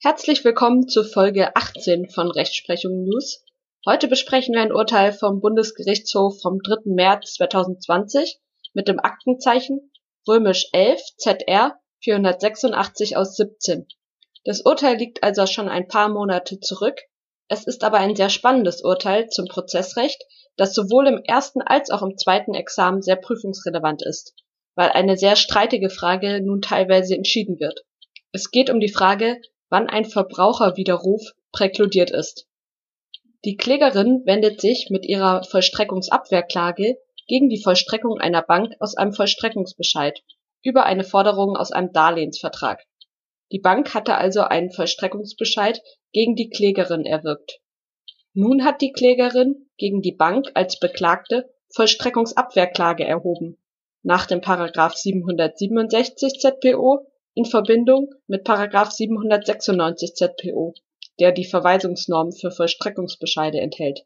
Herzlich willkommen zu Folge 18 von Rechtsprechung News. Heute besprechen wir ein Urteil vom Bundesgerichtshof vom 3. März 2020 mit dem Aktenzeichen römisch 11 ZR 486 aus 17. Das Urteil liegt also schon ein paar Monate zurück. Es ist aber ein sehr spannendes Urteil zum Prozessrecht, das sowohl im ersten als auch im zweiten Examen sehr prüfungsrelevant ist, weil eine sehr streitige Frage nun teilweise entschieden wird. Es geht um die Frage, wann ein Verbraucherwiderruf präkludiert ist. Die Klägerin wendet sich mit ihrer Vollstreckungsabwehrklage gegen die Vollstreckung einer Bank aus einem Vollstreckungsbescheid über eine Forderung aus einem Darlehensvertrag. Die Bank hatte also einen Vollstreckungsbescheid gegen die Klägerin erwirkt. Nun hat die Klägerin gegen die Bank als Beklagte Vollstreckungsabwehrklage erhoben, nach dem Paragraph 767 ZPO in Verbindung mit Paragraph 796 ZPO, der die Verweisungsnorm für Vollstreckungsbescheide enthält.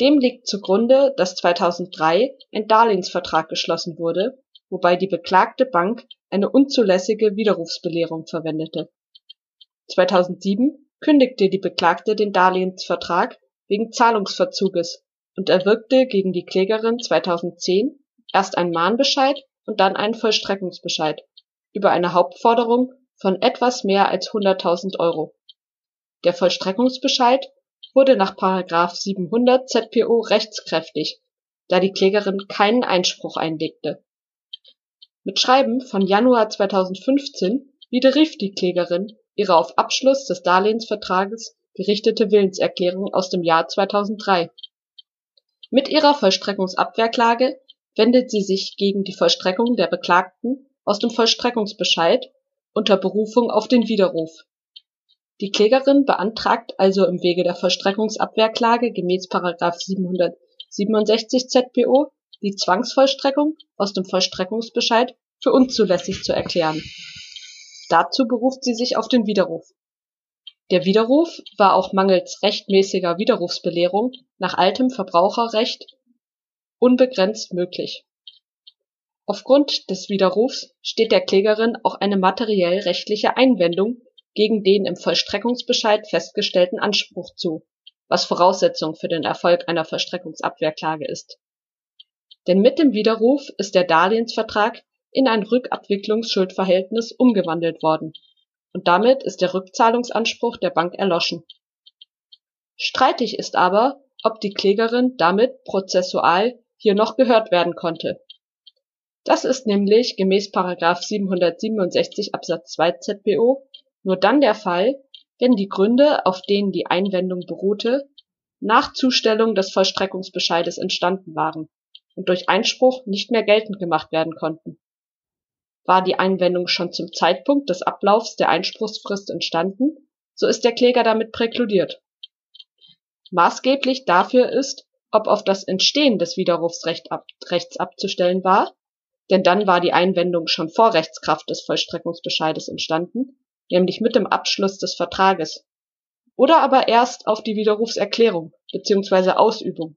Dem liegt zugrunde, dass 2003 ein Darlehensvertrag geschlossen wurde, wobei die beklagte Bank eine unzulässige Widerrufsbelehrung verwendete. 2007 kündigte die Beklagte den Darlehensvertrag wegen Zahlungsverzuges und erwirkte gegen die Klägerin 2010 erst einen Mahnbescheid und dann einen Vollstreckungsbescheid über eine Hauptforderung von etwas mehr als 100.000 Euro. Der Vollstreckungsbescheid wurde nach § 700 ZPO rechtskräftig, da die Klägerin keinen Einspruch einlegte. Mit Schreiben von Januar 2015 widerrief die Klägerin ihre auf Abschluss des Darlehensvertrages gerichtete Willenserklärung aus dem Jahr 2003. Mit ihrer Vollstreckungsabwehrklage wendet sie sich gegen die Vollstreckung der Beklagten aus dem Vollstreckungsbescheid unter Berufung auf den Widerruf. Die Klägerin beantragt also im Wege der Vollstreckungsabwehrklage gemäß § 767 ZPO die Zwangsvollstreckung aus dem Vollstreckungsbescheid für unzulässig zu erklären. Dazu beruft sie sich auf den Widerruf. Der Widerruf war auch mangels rechtmäßiger Widerrufsbelehrung nach altem Verbraucherrecht unbegrenzt möglich Aufgrund des Widerrufs steht der Klägerin auch eine materiell-rechtliche Einwendung gegen den im Vollstreckungsbescheid festgestellten Anspruch zu, was Voraussetzung für den Erfolg einer Vollstreckungsabwehrklage ist. Denn mit dem Widerruf ist der Darlehensvertrag in ein Rückabwicklungsschuldverhältnis umgewandelt worden und damit ist der Rückzahlungsanspruch der Bank erloschen. Streitig ist aber, ob die Klägerin damit prozessual hier noch gehört werden konnte das ist nämlich gemäß § 767 Absatz 2 ZBO nur dann der Fall, wenn die Gründe, auf denen die Einwendung beruhte, nach Zustellung des Vollstreckungsbescheides entstanden waren und durch Einspruch nicht mehr geltend gemacht werden konnten. War die Einwendung schon zum Zeitpunkt des Ablaufs der Einspruchsfrist entstanden, so ist der Kläger damit präkludiert. Maßgeblich dafür ist, ob auf das Entstehen des Widerrufsrechts abzustellen war denn dann war die Einwendung schon vor Rechtskraft des Vollstreckungsbescheides entstanden, nämlich mit dem Abschluss des Vertrages, oder aber erst auf die Widerrufserklärung bzw. Ausübung,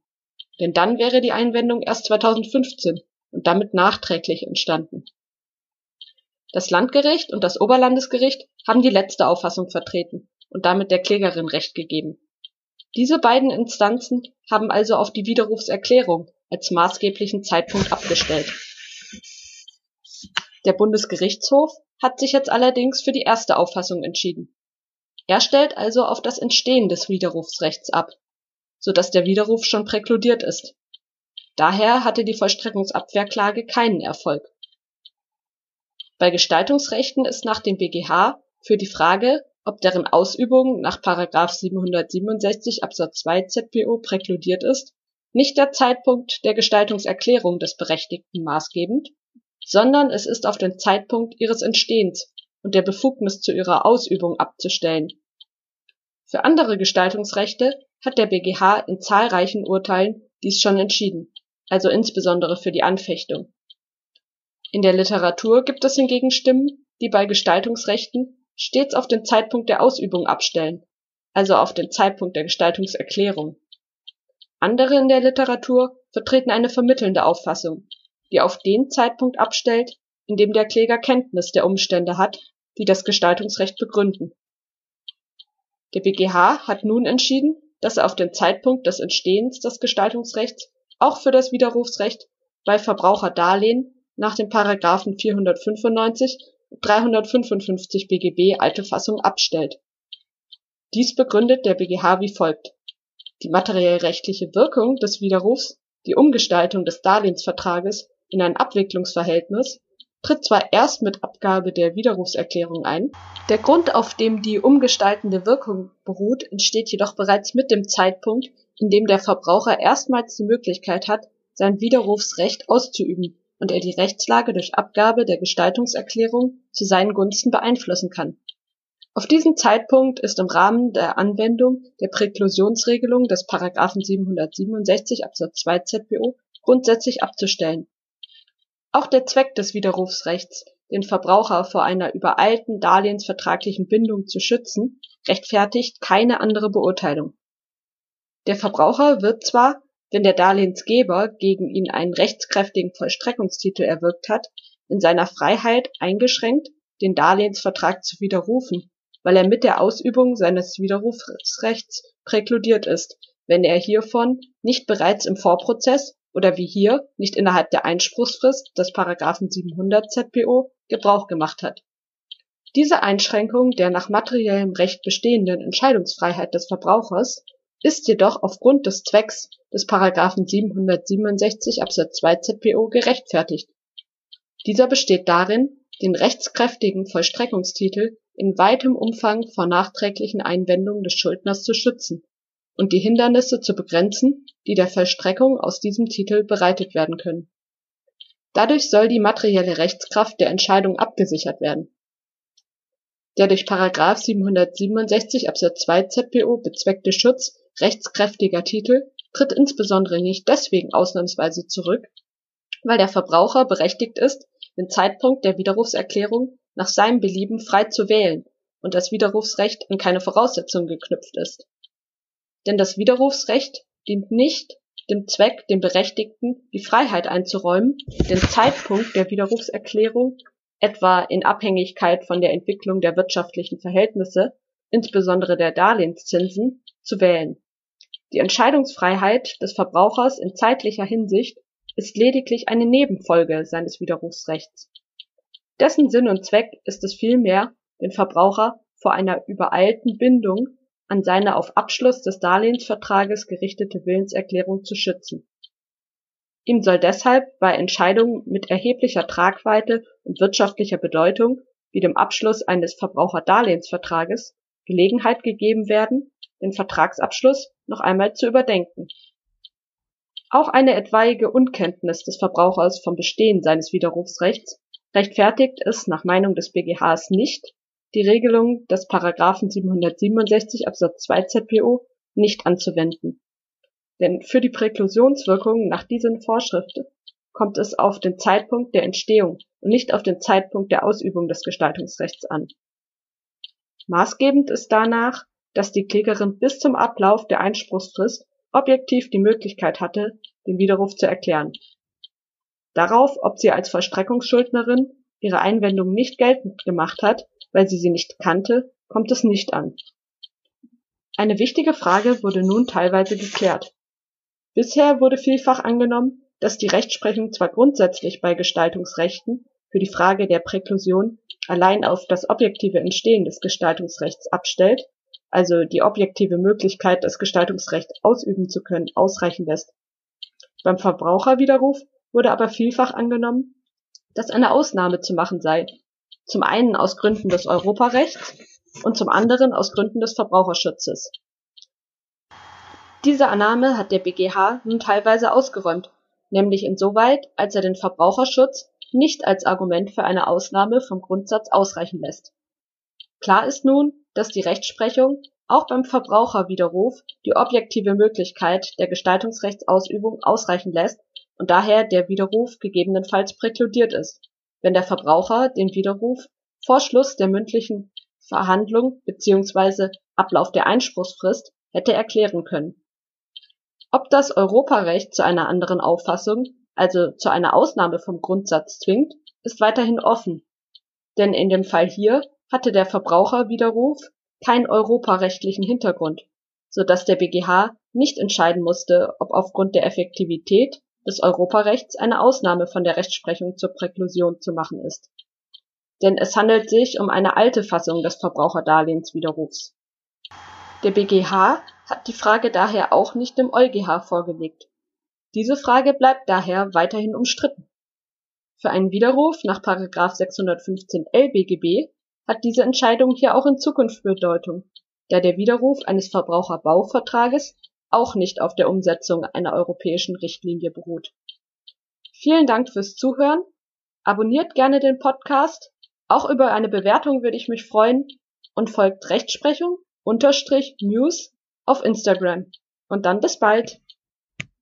denn dann wäre die Einwendung erst 2015 und damit nachträglich entstanden. Das Landgericht und das Oberlandesgericht haben die letzte Auffassung vertreten und damit der Klägerin Recht gegeben. Diese beiden Instanzen haben also auf die Widerrufserklärung als maßgeblichen Zeitpunkt abgestellt der Bundesgerichtshof hat sich jetzt allerdings für die erste Auffassung entschieden. Er stellt also auf das Entstehen des Widerrufsrechts ab, so dass der Widerruf schon präkludiert ist. Daher hatte die Vollstreckungsabwehrklage keinen Erfolg. Bei Gestaltungsrechten ist nach dem BGH für die Frage, ob deren Ausübung nach 767 Absatz 2 ZPO präkludiert ist, nicht der Zeitpunkt der Gestaltungserklärung des Berechtigten maßgebend, sondern es ist auf den Zeitpunkt ihres Entstehens und der Befugnis zu ihrer Ausübung abzustellen. Für andere Gestaltungsrechte hat der BGH in zahlreichen Urteilen dies schon entschieden, also insbesondere für die Anfechtung. In der Literatur gibt es hingegen Stimmen, die bei Gestaltungsrechten stets auf den Zeitpunkt der Ausübung abstellen, also auf den Zeitpunkt der Gestaltungserklärung. Andere in der Literatur vertreten eine vermittelnde Auffassung die auf den Zeitpunkt abstellt, in dem der Kläger Kenntnis der Umstände hat, die das Gestaltungsrecht begründen Der BGH hat nun entschieden, dass er auf den Zeitpunkt des Entstehens des Gestaltungsrechts auch für das Widerrufsrecht bei Verbraucherdarlehen nach den Paragraphen 495 und 355 BGB alte Fassung abstellt. Dies begründet der BGH wie folgt. Die materiell-rechtliche Wirkung des Widerrufs, die Umgestaltung des Darlehensvertrages in ein Abwicklungsverhältnis, tritt zwar erst mit Abgabe der Widerrufserklärung ein, der Grund, auf dem die umgestaltende Wirkung beruht, entsteht jedoch bereits mit dem Zeitpunkt, in dem der Verbraucher erstmals die Möglichkeit hat, sein Widerrufsrecht auszuüben und er die Rechtslage durch Abgabe der Gestaltungserklärung zu seinen Gunsten beeinflussen kann. Auf diesen Zeitpunkt ist im Rahmen der Anwendung der Präklusionsregelung des § 767 Absatz 2 ZPO grundsätzlich abzustellen. Auch der Zweck des Widerrufsrechts, den Verbraucher vor einer übereilten darlehensvertraglichen Bindung zu schützen, rechtfertigt keine andere Beurteilung. Der Verbraucher wird zwar wenn der Darlehensgeber gegen ihn einen rechtskräftigen Vollstreckungstitel erwirkt hat, in seiner Freiheit eingeschränkt, den Darlehensvertrag zu widerrufen, weil er mit der Ausübung seines Widerrufsrechts präkludiert ist, wenn er hiervon nicht bereits im Vorprozess oder wie hier nicht innerhalb der Einspruchsfrist des § 700 ZPO Gebrauch gemacht hat. Diese Einschränkung der nach materiellem Recht bestehenden Entscheidungsfreiheit des Verbrauchers ist jedoch aufgrund des Zwecks des § 767 Absatz 2 ZPO gerechtfertigt. Dieser besteht darin, den rechtskräftigen Vollstreckungstitel in weitem Umfang vor nachträglichen Einwendungen des Schuldners zu schützen und die Hindernisse zu begrenzen, die der Vollstreckung aus diesem Titel bereitet werden können. Dadurch soll die materielle Rechtskraft der Entscheidung abgesichert werden. Der durch § 767 Absatz 2 ZPO bezweckte Schutz rechtskräftiger Titel tritt insbesondere nicht deswegen ausnahmsweise zurück, weil der Verbraucher berechtigt ist, den Zeitpunkt der Widerrufserklärung nach seinem Belieben frei zu wählen und das Widerrufsrecht an keine Voraussetzungen geknüpft ist. Denn das Widerrufsrecht dient nicht dem Zweck, dem Berechtigten die Freiheit einzuräumen, den Zeitpunkt der Widerrufserklärung, etwa in Abhängigkeit von der Entwicklung der wirtschaftlichen Verhältnisse, insbesondere der Darlehenszinsen, zu wählen. Die Entscheidungsfreiheit des Verbrauchers in zeitlicher Hinsicht ist lediglich eine Nebenfolge seines Widerrufsrechts. Dessen Sinn und Zweck ist es vielmehr, den Verbraucher vor einer übereilten Bindung an seine auf Abschluss des Darlehensvertrages gerichtete Willenserklärung zu schützen. Ihm soll deshalb bei Entscheidungen mit erheblicher Tragweite und wirtschaftlicher Bedeutung wie dem Abschluss eines Verbraucherdarlehensvertrages Gelegenheit gegeben werden den Vertragsabschluss noch einmal zu überdenken. Auch eine etwaige Unkenntnis des Verbrauchers vom Bestehen seines Widerrufsrechts rechtfertigt es nach Meinung des BGHs nicht, die Regelung des § 767 Absatz 2 ZPO nicht anzuwenden. Denn für die Präklusionswirkung nach diesen Vorschriften kommt es auf den Zeitpunkt der Entstehung und nicht auf den Zeitpunkt der Ausübung des Gestaltungsrechts an. Maßgebend ist danach dass die Klägerin bis zum Ablauf der Einspruchsfrist objektiv die Möglichkeit hatte, den Widerruf zu erklären. Darauf, ob sie als Vollstreckungsschuldnerin ihre Einwendung nicht geltend gemacht hat, weil sie sie nicht kannte, kommt es nicht an. Eine wichtige Frage wurde nun teilweise geklärt. Bisher wurde vielfach angenommen, dass die Rechtsprechung zwar grundsätzlich bei Gestaltungsrechten für die Frage der Präklusion allein auf das objektive Entstehen des Gestaltungsrechts abstellt, also die objektive Möglichkeit, das Gestaltungsrecht ausüben zu können, ausreichen lässt. Beim Verbraucherwiderruf wurde aber vielfach angenommen, dass eine Ausnahme zu machen sei, zum einen aus Gründen des Europarechts und zum anderen aus Gründen des Verbraucherschutzes. Diese Annahme hat der BGH nun teilweise ausgeräumt, nämlich insoweit, als er den Verbraucherschutz nicht als Argument für eine Ausnahme vom Grundsatz ausreichen lässt. Klar ist nun, dass die Rechtsprechung auch beim Verbraucherwiderruf die objektive Möglichkeit der Gestaltungsrechtsausübung ausreichen lässt und daher der Widerruf gegebenenfalls präkludiert ist, wenn der Verbraucher den Widerruf vor Schluss der mündlichen Verhandlung bzw. Ablauf der Einspruchsfrist hätte erklären können. Ob das Europarecht zu einer anderen Auffassung, also zu einer Ausnahme vom Grundsatz zwingt, ist weiterhin offen, denn in dem Fall hier hatte der Verbraucherwiderruf keinen europarechtlichen Hintergrund, so dass der BGH nicht entscheiden musste, ob aufgrund der Effektivität des Europarechts eine Ausnahme von der Rechtsprechung zur Präklusion zu machen ist. Denn es handelt sich um eine alte Fassung des Verbraucherdarlehenswiderrufs. Der BGH hat die Frage daher auch nicht dem EuGH vorgelegt. Diese Frage bleibt daher weiterhin umstritten. Für einen Widerruf nach 615 LBGB hat diese Entscheidung hier auch in Zukunft Bedeutung, da der Widerruf eines Verbraucherbauvertrages auch nicht auf der Umsetzung einer europäischen Richtlinie beruht. Vielen Dank fürs Zuhören. Abonniert gerne den Podcast. Auch über eine Bewertung würde ich mich freuen und folgt Rechtsprechung unterstrich News auf Instagram. Und dann bis bald.